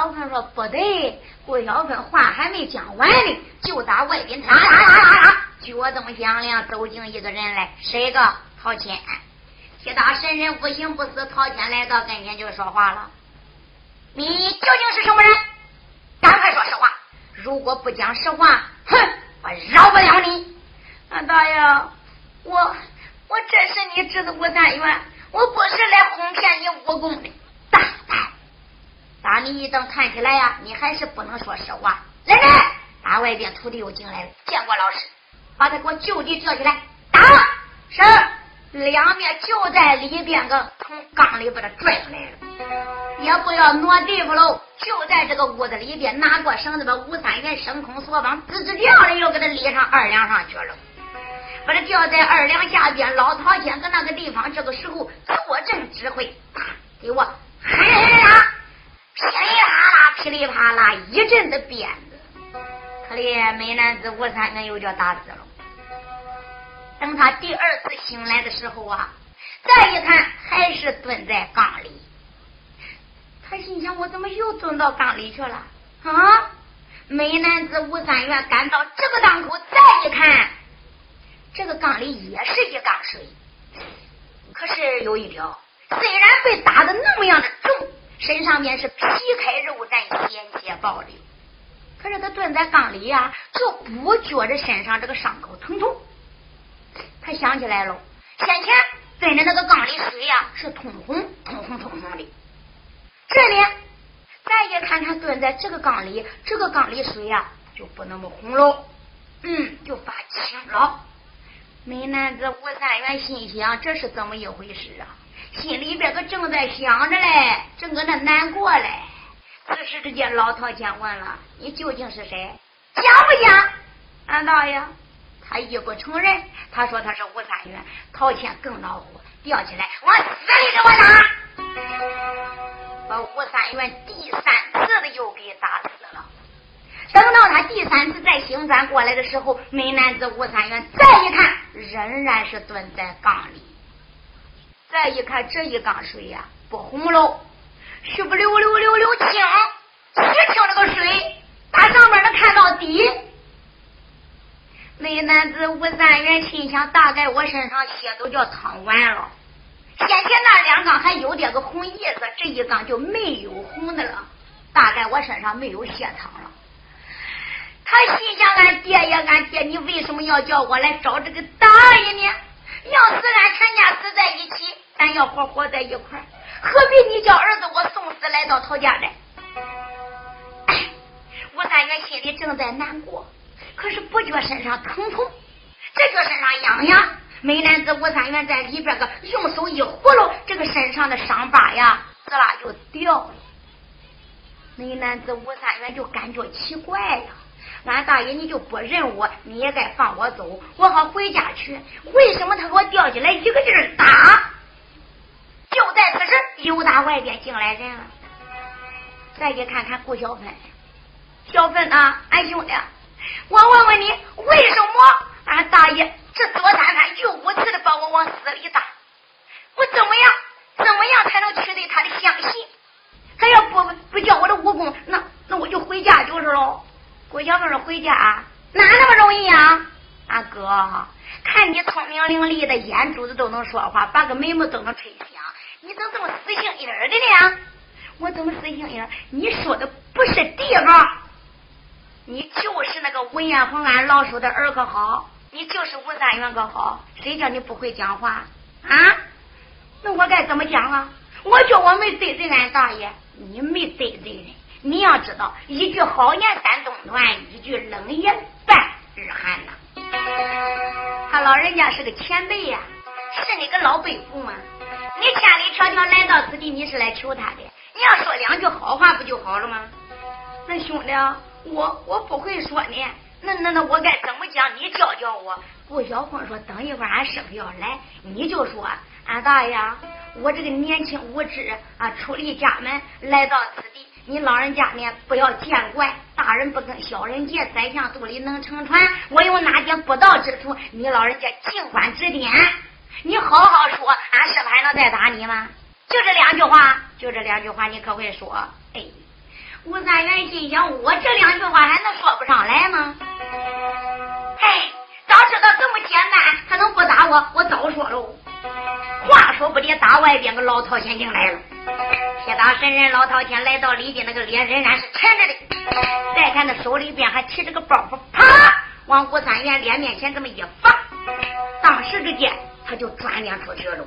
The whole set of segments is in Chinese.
小凤说不对，顾小凤话还没讲完呢，就打外边他脚蹬响亮，走进一个人来，谁个？陶谦。铁打神人不行不死，陶谦来到跟前就说话了：“你究竟是什么人？赶快说实话！”如果不讲实话，哼，我饶不了你！俺大爷，我我这是你侄子吴三元，我不是来哄骗你武功的。打你一等看起来呀，你还是不能说实话。来人！打外边徒弟又进来了，见过老师，把他给我就地叫起来打！是。两面就在里边个从缸里把他拽出来了，也不要挪地方喽，就在这个屋子里边拿过绳子把吴三元升空锁绑，吱吱叫的又给他立上二梁上去了，把他吊在二梁下边。老曹先搁那个地方，这个时候坐镇指挥，给我嘿啦，噼里啪啦，噼里啪啦一阵的鞭子，可怜美男子吴三元又叫打死了。等他第二次醒来的时候啊，再一看还是蹲在缸里。他心想：我怎么又蹲到缸里去了？啊！美男子吴三元赶到这个档口，再一看，这个缸里也是一缸水。可是有一条，虽然被打的那么样的重，身上面是皮开肉绽、鲜血暴流，可是他蹲在缸里呀，就不觉着身上这个伤口疼痛。他想起来了，先前蹲着那个缸里水呀是通红，通红通红的。这里再一看，他蹲在这个缸里，这个缸里水呀就不那么红了，嗯，就发青了。美男子吴三元心想：这是怎么一回事啊？心里边可正在想着嘞，正搁那难过嘞。此时之间，老陶先问了：“你究竟是谁？讲不讲？”俺大爷。他一不承认，他说他是吴三元，陶谦更恼火，吊起来往死里给我打，把吴三元第三次的又给打死了。等到他第三次再醒转过来的时候，美男子吴三元再一看，仍然是蹲在缸里。再一看这一缸水呀，不红喽，是不溜溜溜溜清，清清那个水，打上面能看到底。美男子吴三元心想：大概我身上血都叫淌完了。先前那两缸还有点个红意思，这一缸就没有红的了。大概我身上没有血淌了。他心想：俺爹呀，俺爹，你为什么要叫我来找这个大爷呢？要是俺全家死在一起，咱要活活在一块儿，何必你叫儿子我送死来到陶家来？吴三元心里正在难过。可是不觉身上疼痛，这觉身上痒痒。美男子吴三元在里边个用手一葫芦，这个身上的伤疤呀，滋啦就掉了。美男子吴三元就感觉奇怪呀，俺大爷你就不认我，你也该放我走，我好回家去。为什么他给我吊起来一个劲儿打？就在此时，又打外边进来人了。再一看看顾小芬，小芬呐，俺兄弟。我问问你，为什么俺大爷这左三番右五次的把我往死里打？我怎么样，怎么样才能取得他的相信？他要不不叫我的武功，那那我就回家就是喽。郭小凤说回家哪那么容易啊？啊哥，看你聪明伶俐的，眼珠子都能说话，把个眉毛都能吹响，你怎么这么死心眼儿的呢？我怎么死心眼儿？你说的不是地方。你就是那个文彦宏，俺老叔的儿可好？你就是吴三元可好？谁叫你不会讲话啊？那我该怎么讲啊？我叫我没得罪俺大爷，你没得罪人。你要知道，一句好言三冬暖，一句冷言半日寒呐。他老人家是个前辈呀，是你个老辈夫吗。你千里迢迢来到此地，你是来求他的。你要说两句好话不就好了吗？那兄弟，我我不会说呢。那那那，我该怎么讲？你教教我。顾小凤说：“等一会儿俺师傅要来，你就说，俺大爷，我这个年轻无知啊，出离家门来到此地，你老人家呢不要见怪。大人不跟小人结，宰相肚里能撑船。我有哪点不到之处，你老人家尽管指点。你好好说，俺师傅还能再打你吗？就这两句话，就这两句话，你可会说？哎。”吴三元心想：我这两句话还能说不上来吗？哎，早知道这么简单，他能不打我？我早说喽。话说不得，打外边个老套仙进来了。铁打神人老套仙来到里边，那个脸仍然是沉着的。再看他手里边还提着个包袱，啪，往吴三元脸面前这么一放，当时之间他就转脸出去了。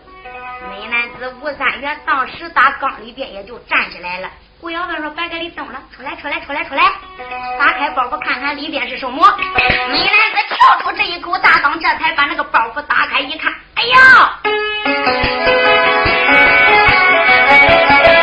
美男子吴三元当时打缸里边也就站起来了。胡小凤说：“别给你等了，出来，出来，出来，出来！打开包袱看看里边是什么。”美男子跳出这一口大缸，这才把那个包袱打开一看，哎呀！¡Gracias!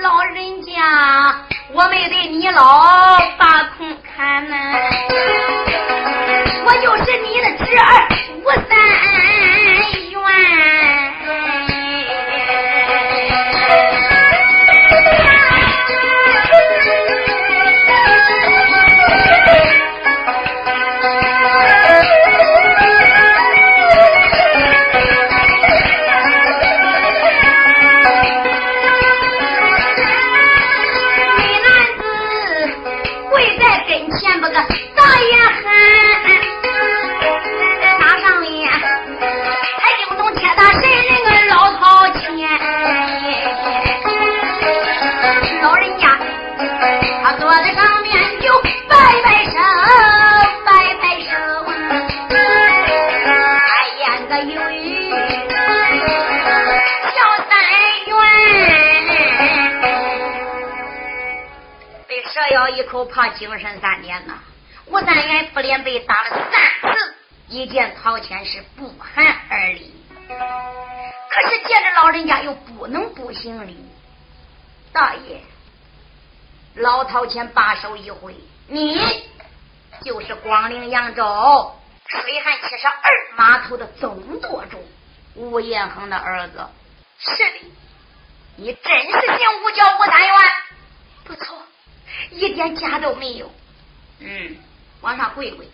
老人家，我没对你老把空看呐，我就是你的侄儿吴三元。口怕精神三年呐！吴三元不连被打了三次，一见陶谦是不寒而栗。可是见着老人家又不能不行礼。大爷，老陶谦把手一挥：“你就是光陵扬州水旱七十二码头的总舵主吴彦恒的儿子。”是的，你真是姓吴叫吴三元，不错。一点假都没有，嗯，往上跪跪，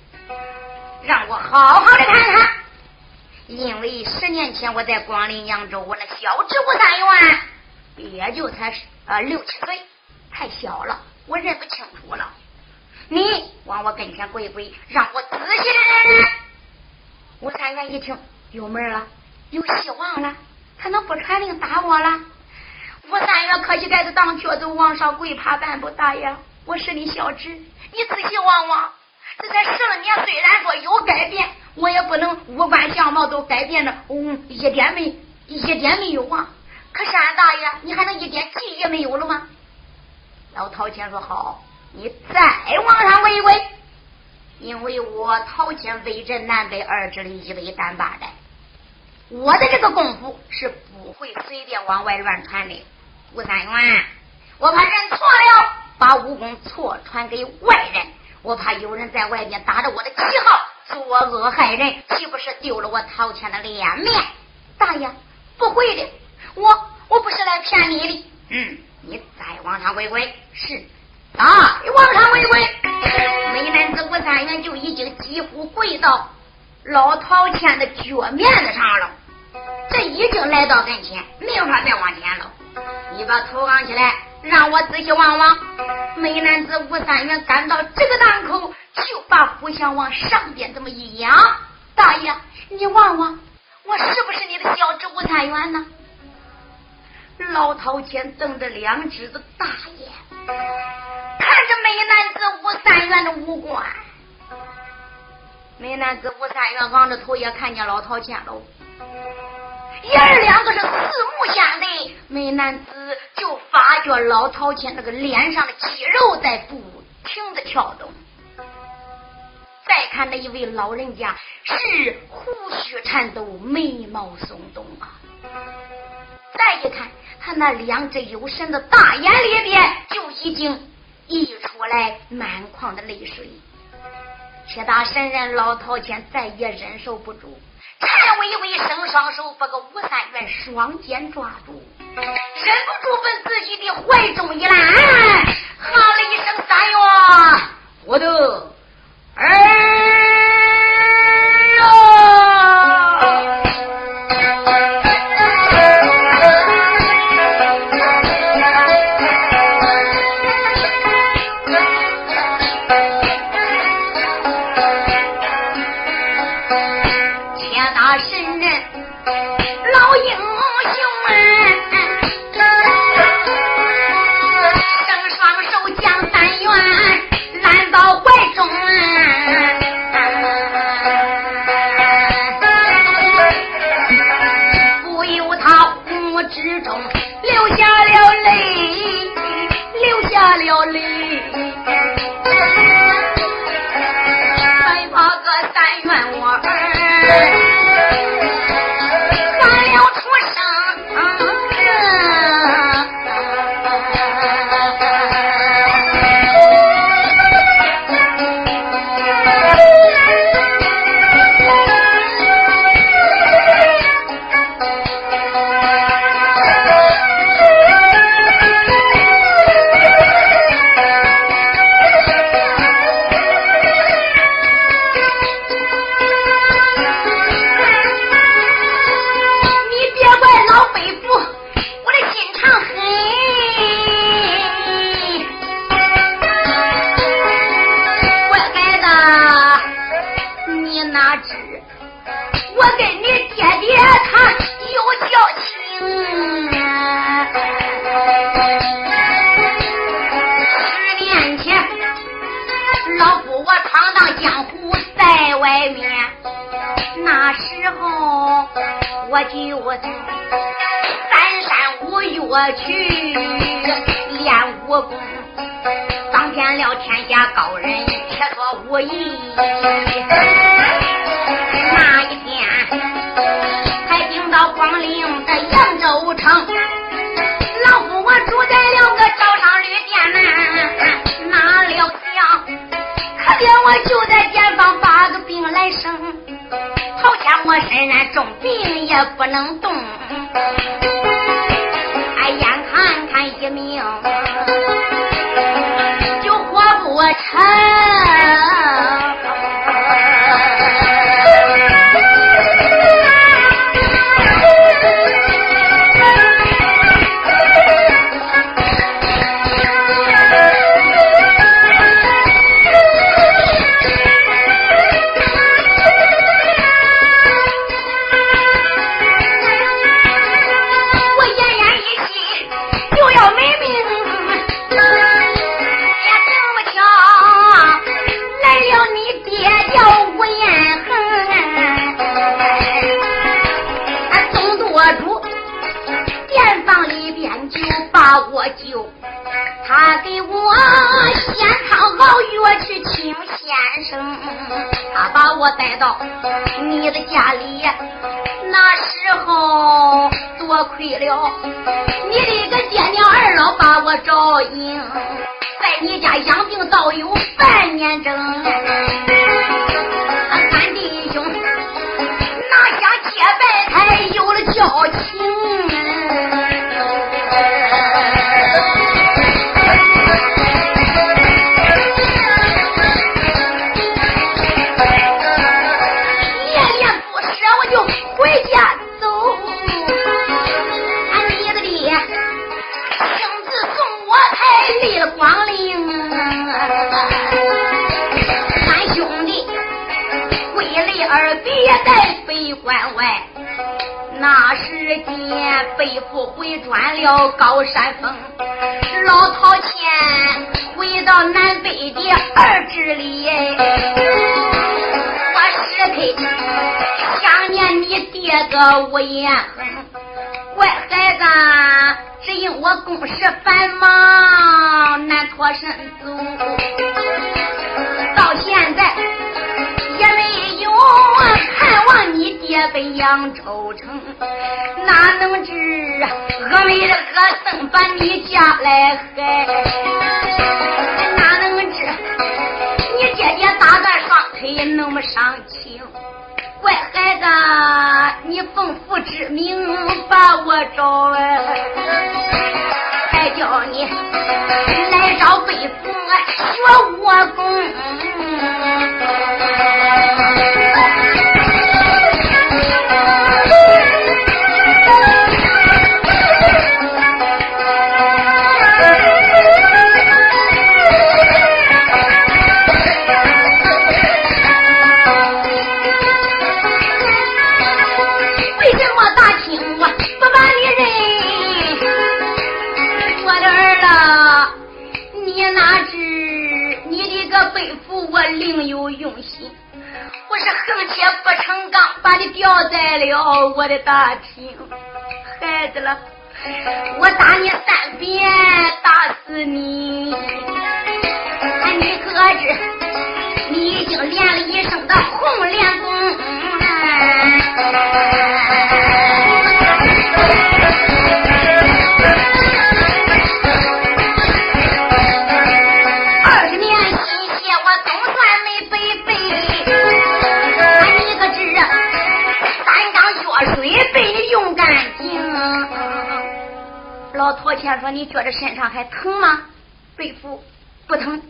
让我好好的看看。因为十年前我在广陵扬州，我那小职务三元，也就才呃六七岁，太小了，我认不清楚了。你往我跟前跪跪，让我仔细的认认。吴三元一听有门了，有希望了，他能不传令打我了？吴三爷可惜该是当瘸子往上跪爬半步，大爷，我是你小侄，你仔细望望，这才十二年，虽然说有改变，我也不能五官相貌都改变的，嗯，一点没一点没有啊。可是俺大爷，你还能一点记忆没有了吗？老陶谦说好，你再往上跪一跪。因为我陶谦威震南北二支的一位单八代，我的这个功夫是不会随便往外乱传的。吴三元，我怕认错了，把武功错传给外人，我怕有人在外边打着我的旗号作恶害人，岂不是丢了我陶谦的脸面？大爷，不会的，我我不是来骗你的。嗯，你再往上跪跪，是。啊往上跪跪，美男子吴三元就已经几乎跪到老陶谦的脚面子上了，这已经来到跟前，没法再往前了。你把头昂起来，让我仔细望望。美男子吴三元赶到这个档口，就把虎相往上边这么一仰，大爷，你望望，我是不是你的小侄吴三元呢？老陶谦瞪着两只的大眼。看着美男子吴三元的五官，美男子吴三元昂着头也看见老陶谦喽，爷儿两个是四目相对，美男子就发觉老陶谦那个脸上的肌肉在不停的跳动。再看那一位老人家是胡须颤抖，眉毛松动啊！再一看他那两只有神的大眼里边就已经。溢出来满眶的泪水，铁大神人老陶谦再也忍受不住，颤巍巍伸双手把个吴三元双肩抓住，忍不住奔自己的怀中一揽，喊了一声：“三元，我的儿。”外面那时候我就在三山五岳去练武功当遍了天下高人切磋武艺那一天才听到广陵的扬州城。爹，我就在前方发个病来生，好天我身染重病也不能动，哎，眼看看一命就活不成。我带到你的家里，那时候多亏了你的个爹娘二老把我照应，在你家养病倒有半年整。背负回转了高山峰，老讨钱回到南北的二支里，我时刻想念你爹个无言，乖孩子，只因我公事繁忙难脱身走，到现在也没有看望你爹奔扬州。哪能知峨眉的恶僧把你家来害？哪能知你爹爹打断双腿那么伤情？乖孩子，你奉父之命把我找来，还叫你来找北府学武功。佩服我另有用心，我是横切不成钢，把你吊在了我的大厅。孩子了，我打你三遍，打死你！你可知，你已经练了一生的红莲功？老驼钱说：“你觉着身上还疼吗？背负不疼。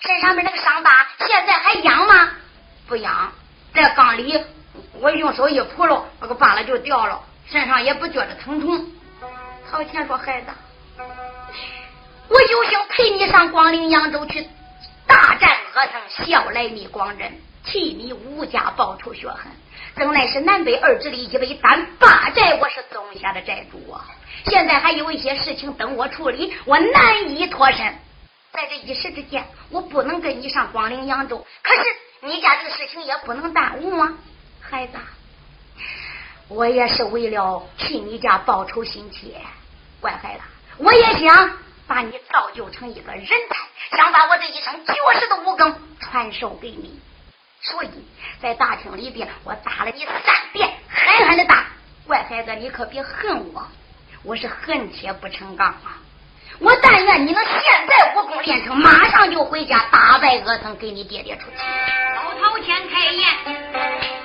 身上面那个伤疤现在还痒吗？不痒。在缸里，我用手一扑噜，那个疤了就掉了，身上也不觉着疼痛。”陶谦说：“孩子，我有幸陪你上广陵扬州去大战恶僧，笑来你广人，替你吴家报仇雪恨。正乃是南北二支里一位单八寨，我是宗下的寨主啊。”现在还有一些事情等我处理，我难以脱身。在这一时之间，我不能跟你上广陵扬州。可是你家这个事情也不能耽误啊，孩子。我也是为了替你家报仇心切，乖孩子，我也想把你造就成一个人才，想把我这一生绝世的武功传授给你。所以在大厅里边，我打了你三遍，狠狠的打。乖孩子，你可别恨我。我是恨铁不成钢啊！我但愿你能现在武功练成，马上就回家打败恶僧，给你爹爹出气。老头先开言，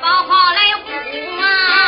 把话来呼啊！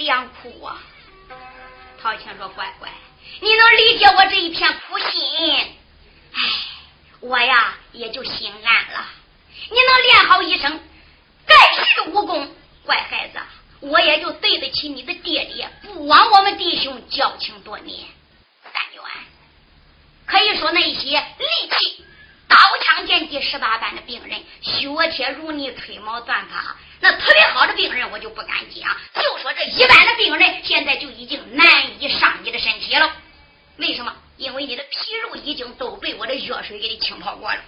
良苦啊！陶青说：“乖乖，你能理解我这一片苦心？哎，我呀也就心安了。你能练好一身盖世的武功，乖孩子，我也就对得起你的爹爹，不枉我们弟兄交情多年。三元，可以说那些力气刀枪剑戟十八般的病人，削铁如泥，吹毛断发。”那特别好的病人我就不敢讲，就说这一般的病人，现在就已经难以伤你的身体了。为什么？因为你的皮肉已经都被我的药水给你清泡过了。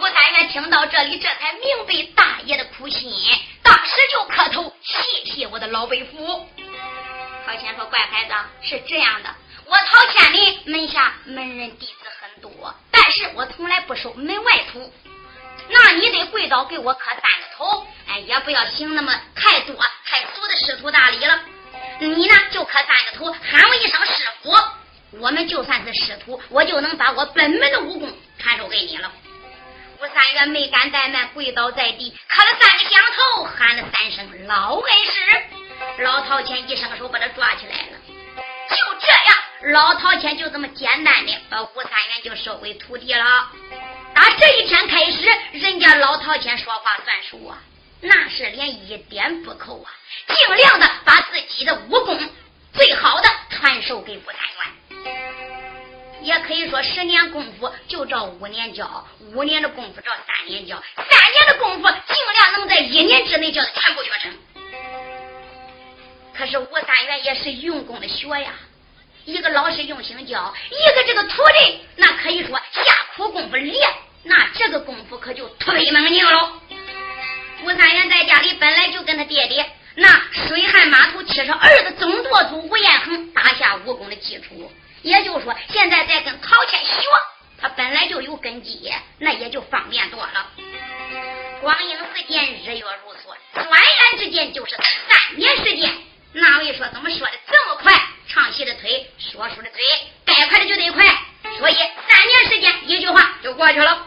吴三元听到这里，这才明白大爷的苦心，当时就磕头谢谢我的老伯父。陶谦说：“乖孩子，是这样的，我陶谦的门下门人弟子多，但是我从来不收门外徒。”那你得跪倒给我磕三个头，哎，也不要行那么太多太俗的师徒大礼了。你呢就磕三个头，喊我一声师傅，我们就算是师徒，我就能把我本门的武功传授给你了。吴三元没敢怠慢，跪倒在地，磕了三个响头，喊了三声老恩师。老陶谦一伸手把他抓起来了。就这样，老陶谦就这么简单的把吴三元就收为徒弟了。打这一天开始，人家老陶谦说话算数啊，那是连一点不扣啊，尽量的把自己的武功最好的传授给吴三元。也可以说十年功夫就照五年教，五年的功夫照三年教，三年的功夫尽量能在一年之内教他全部学成。可是吴三元也是用功的学呀。一个老师用心教，一个这个徒弟，那可以说下苦功夫练，那这个功夫可就推门拧了。吴三元在家里本来就跟他爹爹那水旱码头七十二的总舵主吴彦恒打下武功的基础，也就是说，现在在跟陶谦学，他本来就有根基，那也就方便多了。光阴似箭，日月如梭，转眼之间就是三年时间。那位说怎么说的这么快？唱戏的腿，说书的嘴，该快的就得快，所以三年时间，一句话就过去了。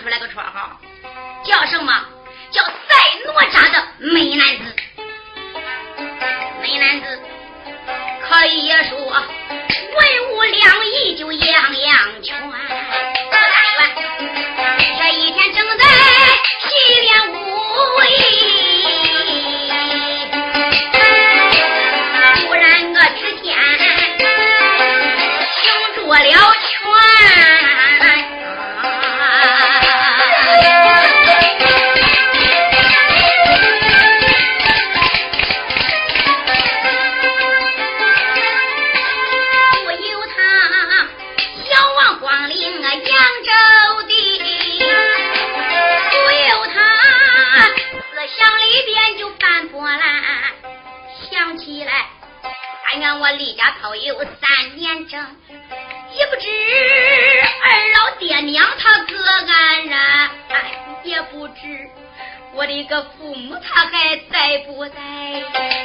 出来个绰号，叫什么？叫赛哪吒的美男子。美男子可以说文武两仪就样样全。个父母他还在不在？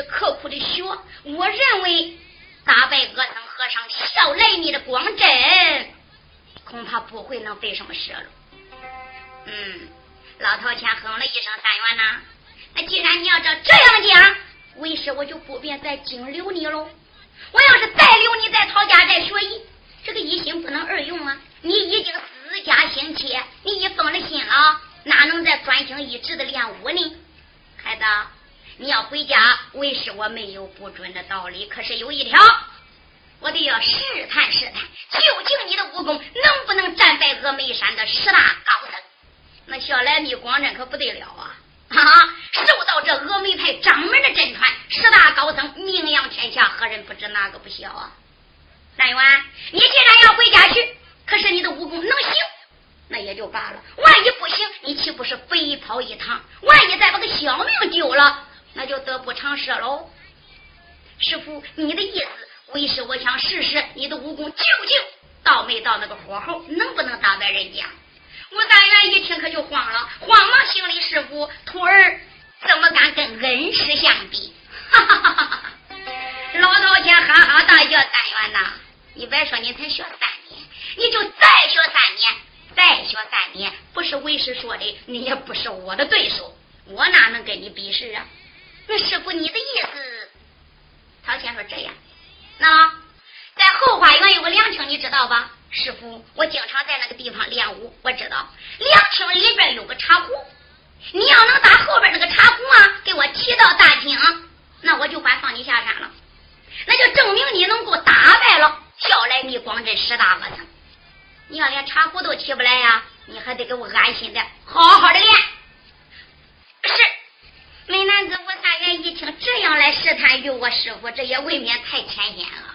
是刻苦的学。我认为打败阿僧和尚，效来你的光阵，恐怕不会能费什么事了。嗯，老头钱哼了一声：“三元呐，那既然你要照这样讲，为师我就不便再经留你喽。我要是再留你在陶家寨学艺，这个一心不能二用啊！你已经私家心切，你一放了心了，哪能再专心一致的练武呢？孩子，你要回家，为师我没有不准的道理，可是有一条，我得要试探试探，究竟你的武功能不能战败峨眉山的十大高僧？那小来密光阵可不得了啊！啊！受到这峨眉派掌门的真传，十大高僧名扬天下，何人不知哪个不晓啊？三元，你既然要回家去，可是你的武功能行，那也就罢了。万一不行，你岂不是白跑一趟？万一再把个小命丢了，那就得不偿失喽。师傅，你的意思，为师我想试试你的武功究竟到没到那个火候，能不能打败人家？武大元一听可就慌了，慌忙行礼：“师傅，徒儿怎么敢跟恩师相比？”哈哈哈哈哈！老道前哈哈大笑：“三元呐，你别说你才学三年，你就再学三年，再学三年，不是为师说的，你也不是我的对手，我哪能跟你比试啊？那师傅，你的意思？”陶谦说：“这样，那在后花园有个凉亭，你知道吧？”师傅，我经常在那个地方练武，我知道凉亭里边有个茶壶，你要能把后边那个茶壶啊给我提到大厅，那我就管放你下山了，那就证明你能够打败了小来密光阵十大恶僧。你要连茶壶都提不来呀，你还得给我安心的好好的练。是，美男子吴三元一听这样来试探于我师傅，这也未免太浅显了。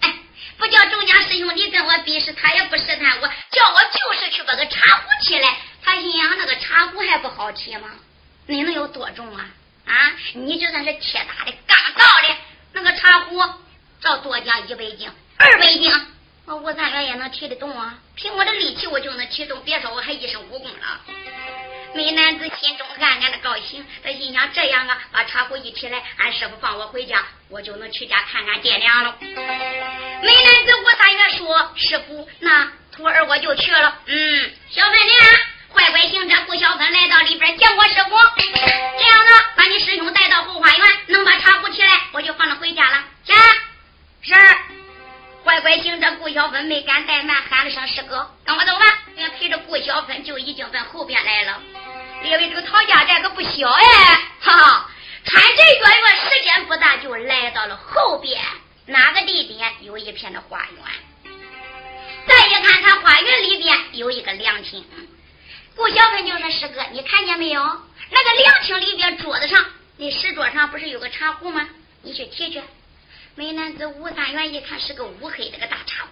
哎不叫众家师兄，你跟我比试，他也不试探我，叫我就是去把个茶壶提来。他阴阳，那个茶壶还不好提吗？你能有多重啊？啊，你就算是铁打的、钢造的，那个茶壶照多讲一百斤、二百斤，我吴三元也能提得动啊。凭我的力气，我就能提动，别说我还一身武功了。美男子心中暗暗的高兴，他心想：这样啊，把茶壶一提来，俺师傅放我回家，我就能去家看看爹娘了。美男子吴三月说：“师傅，那徒儿我就去了。”嗯，小分娘，坏乖行者顾小芬来到里边见过师傅。这样呢，把你师兄带到后花园，能把茶壶提来，我就放他回家了。是是。坏乖行者顾小芬没敢怠慢，喊了声师哥，跟我走吧。便陪着顾小芬就已经在后边来了。列位，这个陶家寨可不小哎，哈哈！穿这远远，时间不大，就来到了后边哪个地点有一片的花园。再一看，看花园里边有一个凉亭。顾小芬就说：“师哥，你看见没有？那个凉亭里边桌子上，那石桌上不是有个茶壶吗？你去提去。”美男子吴三元一看是个乌黑的个大茶壶，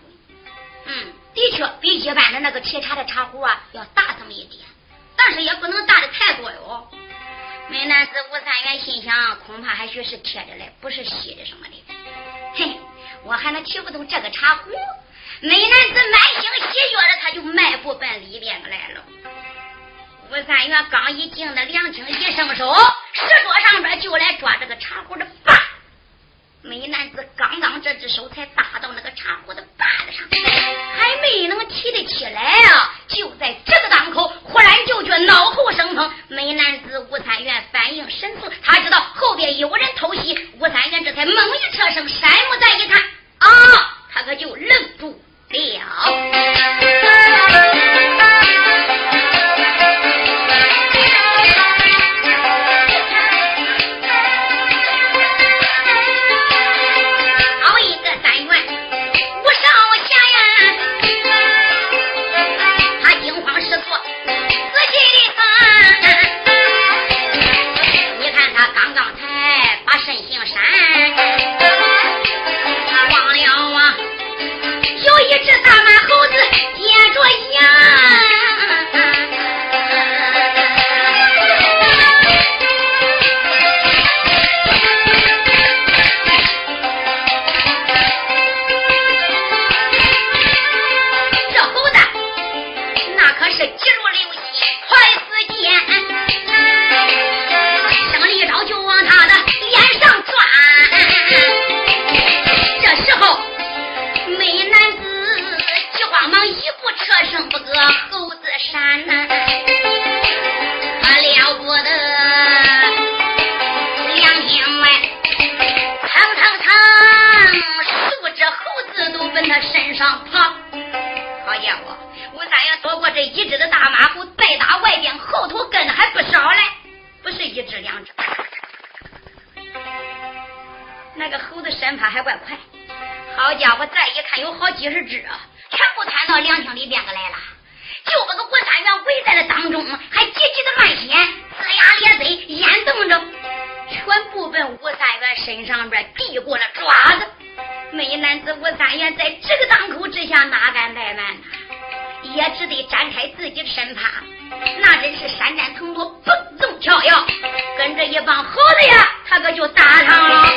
嗯，的确比一般的那个沏茶的茶壶啊要大这么一点。但是也不能大的太多哟。美男子吴三元心想，恐怕还许是铁的嘞，不是锡的什么的。嘿，我还能提不动这个茶壶。美男子满心喜悦的，他就迈步奔里边来了。吴三元刚一进那凉亭，一伸手，石桌上边就来抓这个茶壶的把。美男子刚刚这只手才搭到那个茶壶的把子上，还没能提得起来啊！就在这个当口，脑后生风。美男子吴三元反应神速，他知道后边有人偷袭。吴三元这才猛一侧身，山木再一看，身上边递过了爪子。美男子吴三元在这个档口之下哪敢怠慢呐？也只得展开自己的身帕，那真是山毡腾挪，蹦蹦跳跃，跟着一帮猴子呀，他可就打上了。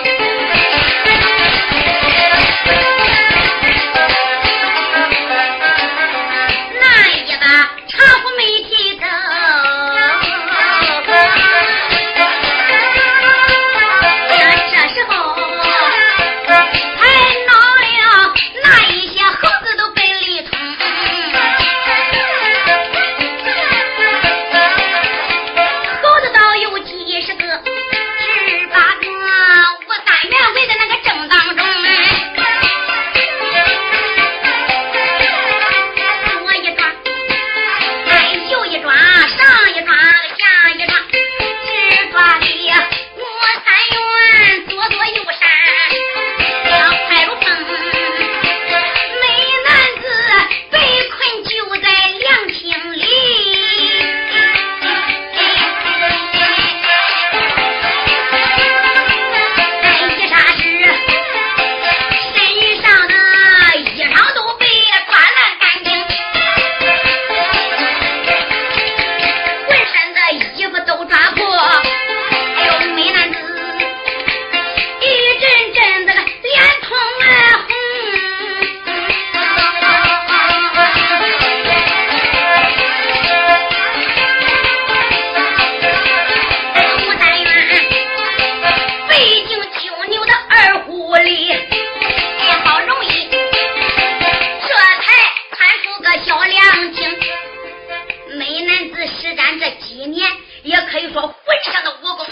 年也可以说，浑身的武功，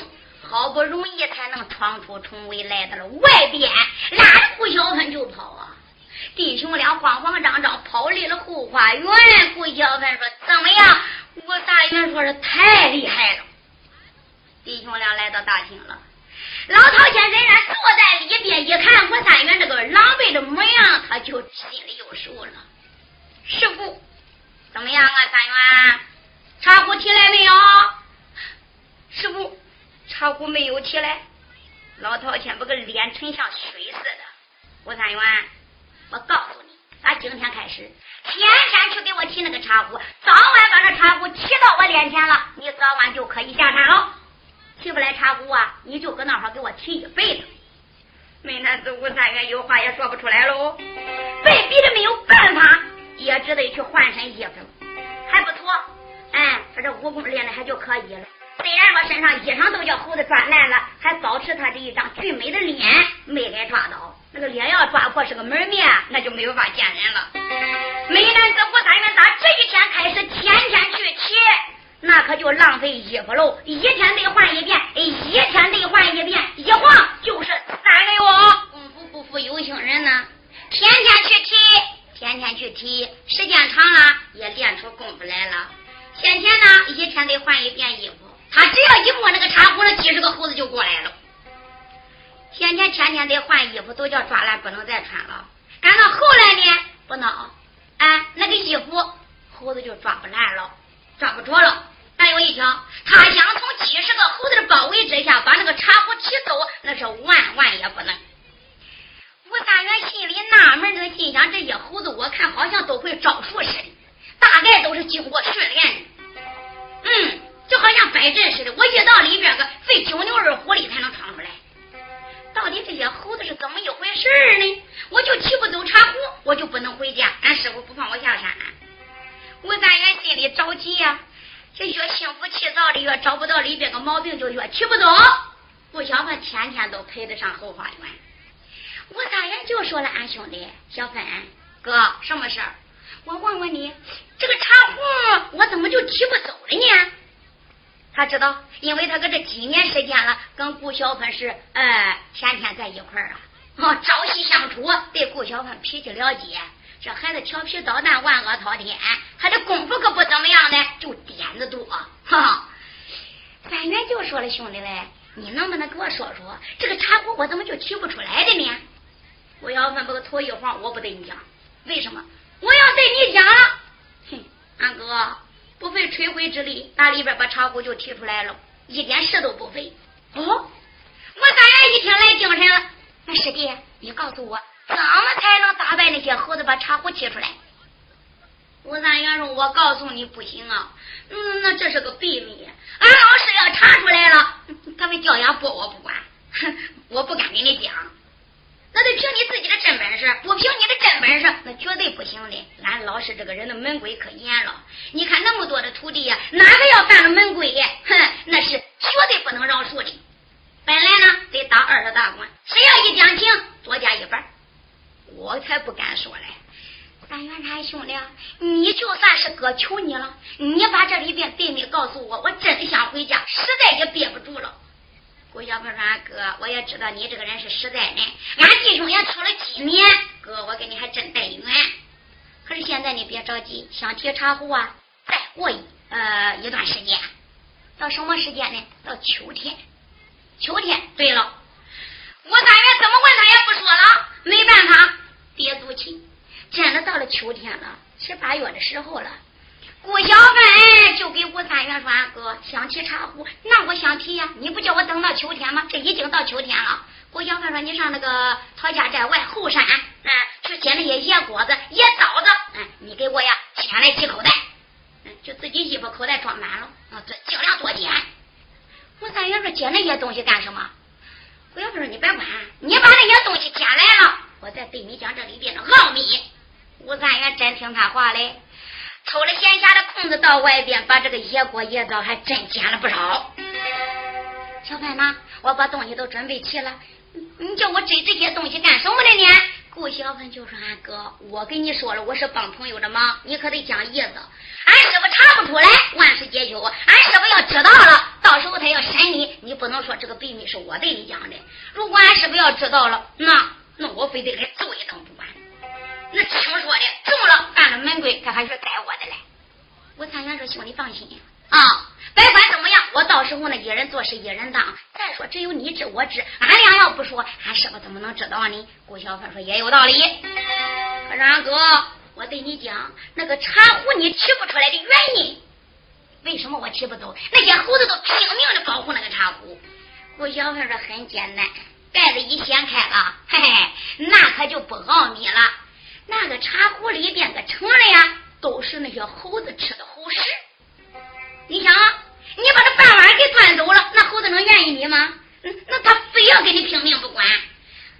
好不容易才能闯出重围，来到了外边，拉着顾小芬就跑啊！弟兄俩慌慌张张跑离了后花园。顾小芬说：“怎么样？”我三元说：“是太厉害了。”弟兄俩来到大厅了，老陶先生呢坐在里边，一看吴三元这个狼狈的模样，他就心里有数了。师傅，怎么样啊，三元？茶壶提来没有？师傅，茶壶没有提来。老陶钱把个脸沉像水似的。吴三元，我告诉你，咱今天开始，天天去给我提那个茶壶，早晚把那茶壶提到我脸前了，你早晚就可以下山了。提不来茶壶啊，你就搁那块给我提一辈子。美男子吴三元有话也说不出来喽，被逼的没有办法，也只得去换身衣服了。还不错。哎他这武功练的还就可以了。虽然我身上衣裳都叫猴子抓烂了还保持他这一张俊美的脸没给抓到。那个脸要抓破是个门面那就没有法见人了。美男子我三元三这几天开始天天去提那可就浪费衣服喽一天得换一遍一天得换一遍一晃就是三个月功夫不负有心人呢天天去提天天去提时间长了也练出功夫来了。天天呢，一天得换一遍衣服。他只要一摸那个茶壶，那几十个猴子就过来了。天天天天得换衣服，都叫抓烂，不能再穿了。赶到后来呢，不能，哎，那个衣服猴子就抓不烂了，抓不着了。但有一条，他想从几十个猴子的包围之下把那个茶壶提走，那是万万也不能。吴三元心里纳闷儿，心想：这些猴子我看好像都会招数似的，大概都是经过训练的。就好像摆阵似的，我一到里边个费九牛二虎力才能闯出来。到底这些猴子是怎么一回事呢？我就提不走茶壶，我就不能回家。俺师傅不放我下山。吴三元心里着急呀，这越心浮气躁的越找不到里边个毛病，就越提不走。不想他天天都陪得上后花园。吴三元就说了：“俺兄弟小芬哥，什么事儿？我问问你，这个茶壶我怎么就提不走了呢？”他知道，因为他搁这几年时间了，跟顾小芬是呃天天在一块儿啊，哦，朝夕相处，对顾小芬脾气了解。这孩子调皮捣蛋，万恶滔天，他的功夫可不怎么样呢，就点子多。哈，三元就说了：“兄弟嘞，你能不能给我说说，这个茶壶我怎么就取不出来的呢？”顾小芬这个头一晃，我不对你讲，为什么？我要对你讲，哼，俺哥。不费吹灰之力，打里边把茶壶就提出来了，一点事都不费。哦，我三爷一听来精神了，那师弟，你告诉我，怎么才能打败那些猴子，把茶壶提出来？我三元说：“我告诉你不行啊，嗯，那这是个秘密。俺老师要查出来了，他们教养不我不管，哼，我不敢跟你讲。那得凭你自己的真本事，不凭你的真本事，那绝对不行的。俺老师这个人的门规可严了。你看那么多的徒弟呀，哪个要犯了门规，哼，那是绝对不能饶恕的。本来呢，得打二十大棍，谁要一讲情，多加一半。我才不敢说嘞。”三元禅兄弟，你就算是哥求你了，你把这里边秘密告诉我，我真想回家，实在也憋不住了。我小凤说：“哥，我也知道你这个人是实在人，俺弟兄也出了几年，哥，我跟你还真带缘。可是现在你别着急，想提茶壶啊，再过一呃一段时间，到什么时间呢？到秋天。秋天。对了，我三元怎么问他也不说了，没办法，憋足气。”真的到了秋天了，十八月的时候了。顾小芬就给吴三元说：“俺哥想提茶壶，那我想提呀。你不叫我等到秋天吗？这已经到秋天了。”顾小芬说：“你上那个曹家寨外后山，嗯，去捡那些野果子、野枣子，嗯，你给我呀捡来几口袋，嗯，就自己衣服口袋装满了，啊，尽量多捡。”吴三元说：“捡那些东西干什么？”顾小芬说：“你别管，你把那些东西捡来了，我再对你讲这里边的奥秘。”吴三元真听他话嘞，抽了闲暇的空子到外边，把这个野果野枣还真捡了不少。小范呐，我把东西都准备齐了，你叫我摘这些东西干什么的呢？顾小芬就说：“俺哥，我跟你说了，我是帮朋友的忙，你可得讲意思。俺师傅查不出来，万事皆休。俺师傅要知道了，到时候他要审你，你不能说这个秘密是我对你讲的。如果俺师傅要知道了，那那我非得给揍一顿不管。”那听说的中了，犯了门规，他还是该我的嘞。吴三元说：“兄弟放心啊，别管怎么样，我到时候呢，一人做事一人当。再说只有你知我知，俺俩要不说，俺师傅怎么能知道呢？”顾小芬说：“也有道理。可是俺哥，我对你讲，那个茶壶你提不出来的原因，为什么我提不走？那些猴子都拼命的保护那个茶壶。”顾小芬说：“很简单，盖子一掀开了，嘿嘿，那可就不奥秘了。”那个茶壶里边个盛的呀，都是那些猴子吃的猴食。你想，你把这饭碗给端走了，那猴子能愿意你吗？嗯，那他非要跟你拼命不管。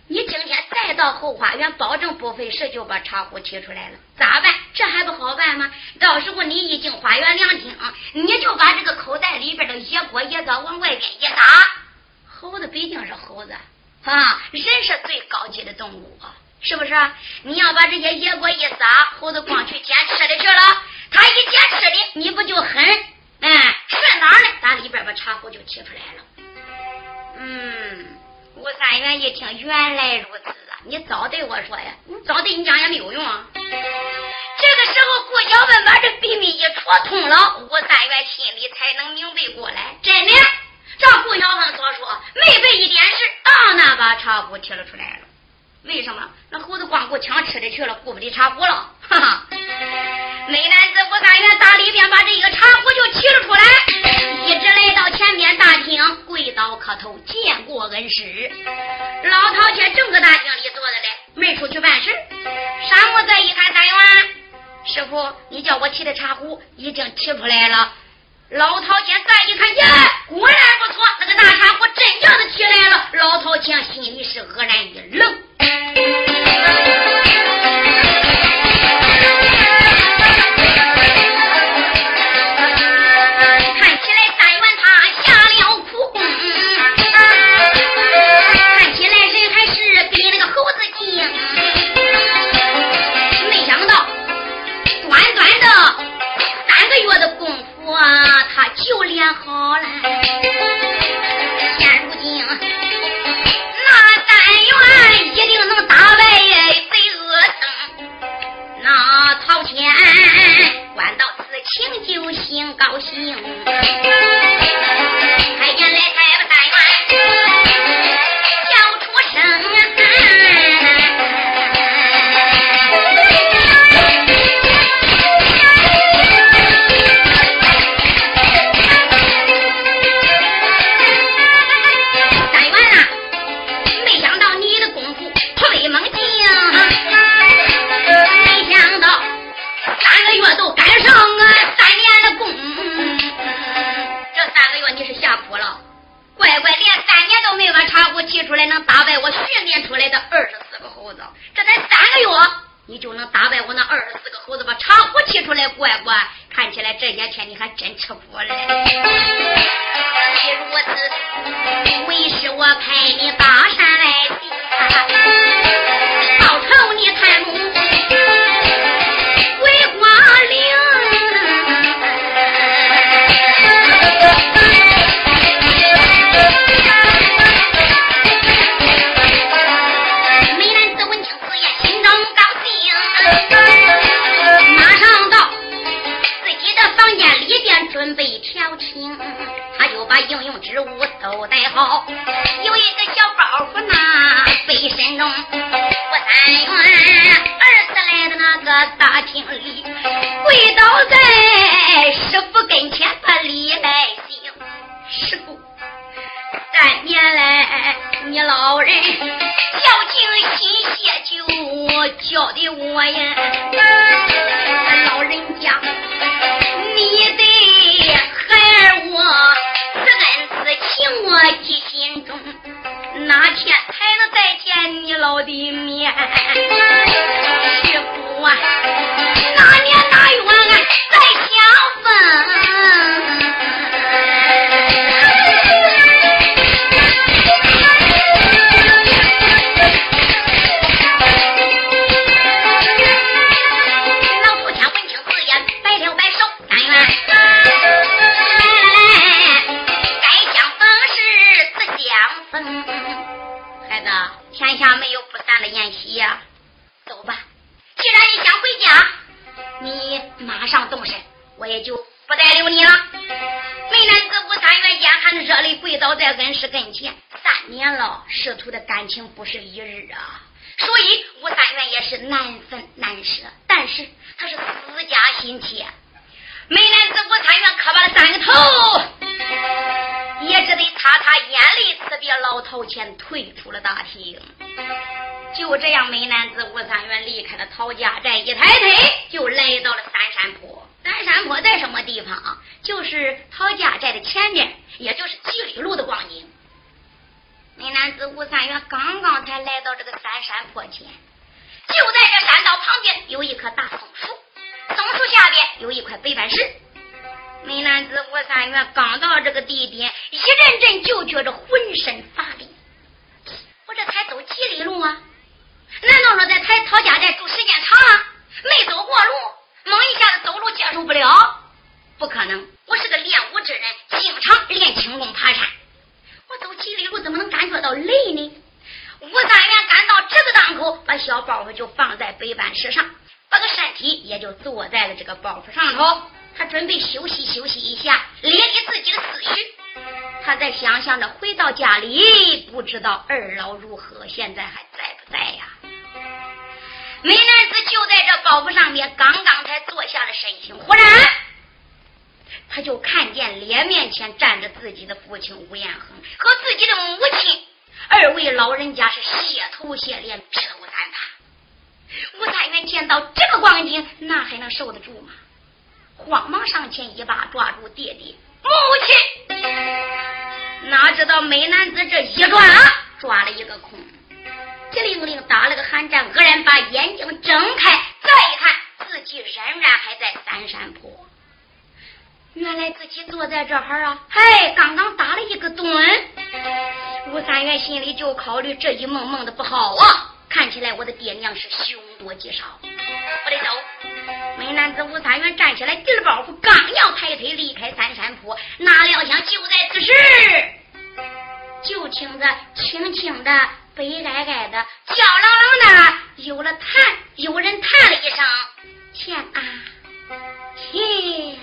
你今天再到后花园，保证不费事就把茶壶提出来了。咋办？这还不好办吗？到时候你一进花园凉亭，你就把这个口袋里边的野果野枣往外边一撒。猴子毕竟是猴子啊，人是最高级的动物。是不是？你要把这些野果一撒，猴子光去捡吃的去了。他一捡吃的，你不就很哎顺当的，打里边把茶壶就提出来了。嗯，吴三元一听，原来如此啊！你早对我说呀，你早对你讲也没有用。啊这个时候，顾小文把这秘密一戳通了，吴三元心里才能明白过来。真的，照顾小文所说，没费一点事，当那把茶壶提了出来了。为什么？那猴子光顾抢吃的去了，顾不得茶壶了。哈哈！美男子吴三元打里边把这一个茶壶就提了出来，一直来到前面大厅，跪倒磕头，见过恩师。老饕却正搁大厅里坐着嘞，没出去办事。山木再一看三元师傅，你叫我提的茶壶已经提出来了。老饕前再一看，呀，果然不错，那个大茶壶真叫他起来了。老饕前心里是愕然一愣。小包袱就放在背板石上，把个身体也就坐在了这个包袱上头。他准备休息休息一下，理理自己的思绪。他在想象着回到家里，不知道二老如何，现在还在不在呀？美男子就在这包袱上面，刚刚才坐下了身形，忽然。他就看见脸面前站着自己的父亲吴彦恒和自己的母亲，二位老人家是谢头谢脸，吴三。元见到这个光景，那还能受得住吗？慌忙上前一把抓住爹爹母亲，哪知道美男子这一抓，抓了一个空，机灵灵打了个寒战，愕然把眼睛睁开，再一看，自己仍然还在三山坡。原来自己坐在这儿啊，嗨，刚刚打了一个盹。吴三元心里就考虑，这一梦梦的不好啊，看起来我的爹娘是凶多吉少，我得走。美男子吴三元站起来，提了包袱，刚要抬腿离开三山坡，哪料想就在此时，就听着轻轻的、悲哀哀的、叫嚷嚷的，有了叹，有人叹了一声：“天啊，天！”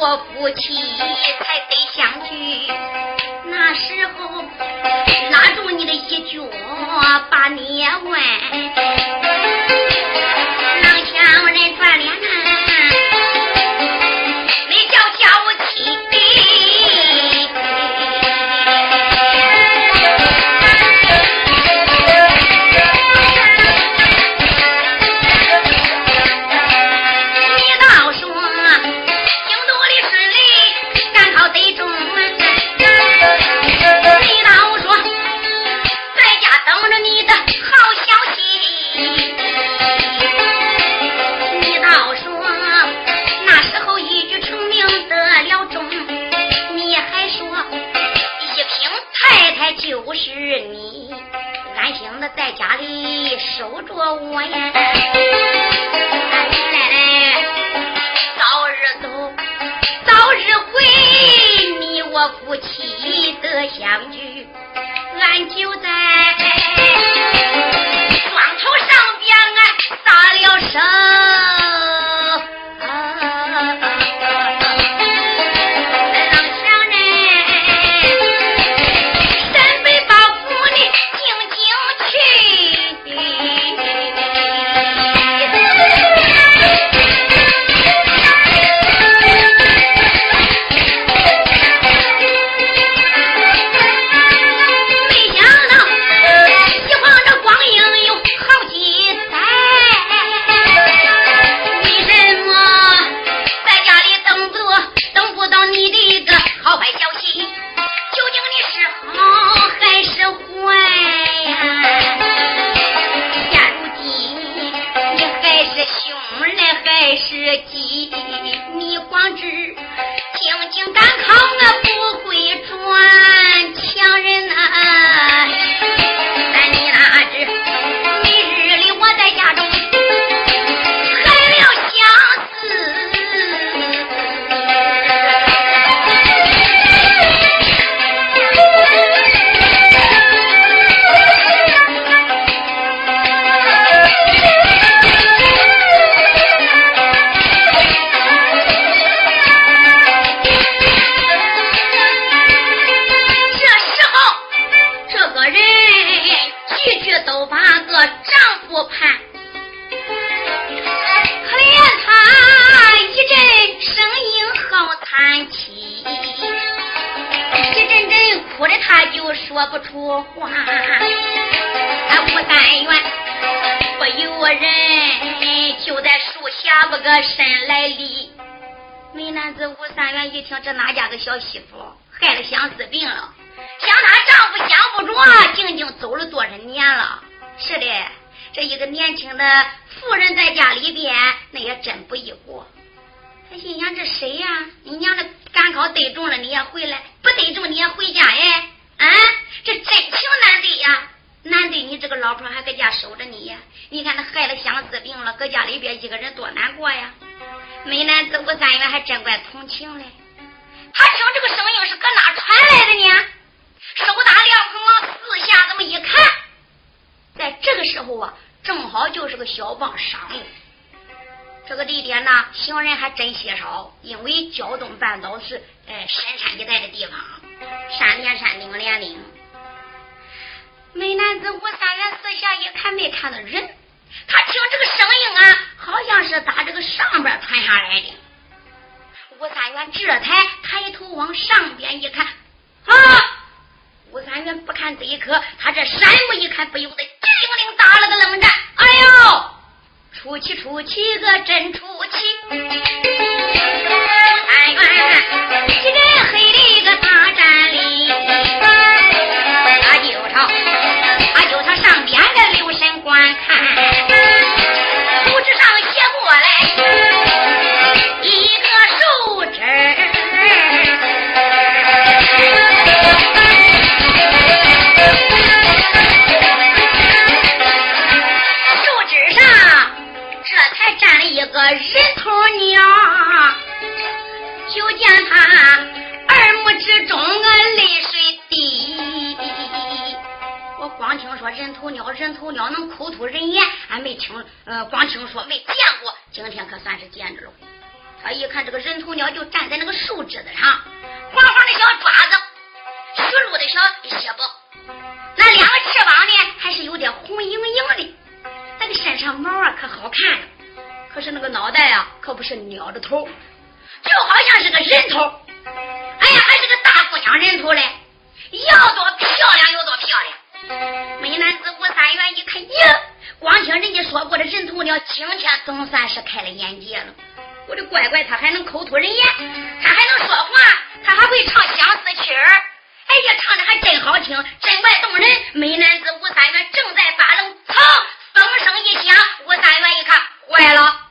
我夫妻才得相聚那时候拉住你的衣角把你问能向人转脸像这哪家的小媳妇？人稀少因为胶东半岛是哎深山一带的地方山连山岭连岭美男子吴三元四下一看没看到人他听这个声音啊好像是打这个上边传下来的。吴三元这才抬头往上边一看啊！吴三元不看这一颗他这山目一看不由得打了个冷战。哎呦！出奇出奇个真出去头鸟，人头鸟能口吐人言，俺没听，呃，光听说没见过，今天可算是见着了。他一看这个人头鸟就站在那个树枝子上，黄黄的小爪子，雪露的小血包，那两个翅膀呢还是有点红莹莹的，那个身上毛啊可好看了，可是那个脑袋、啊、可不是鸟的头，就好像是个人头，哎呀，还是个大姑娘人头嘞，要多漂亮有多漂亮。美男子吴三元一看呀光听人家说过的人头鸟今天总算是开了眼界了。我的乖乖他还能口吐人言他还能说话他还会唱相思曲哎呀唱的还真好听真怪动人美男子吴三元正在发愣噌风声一响吴三元一看坏了。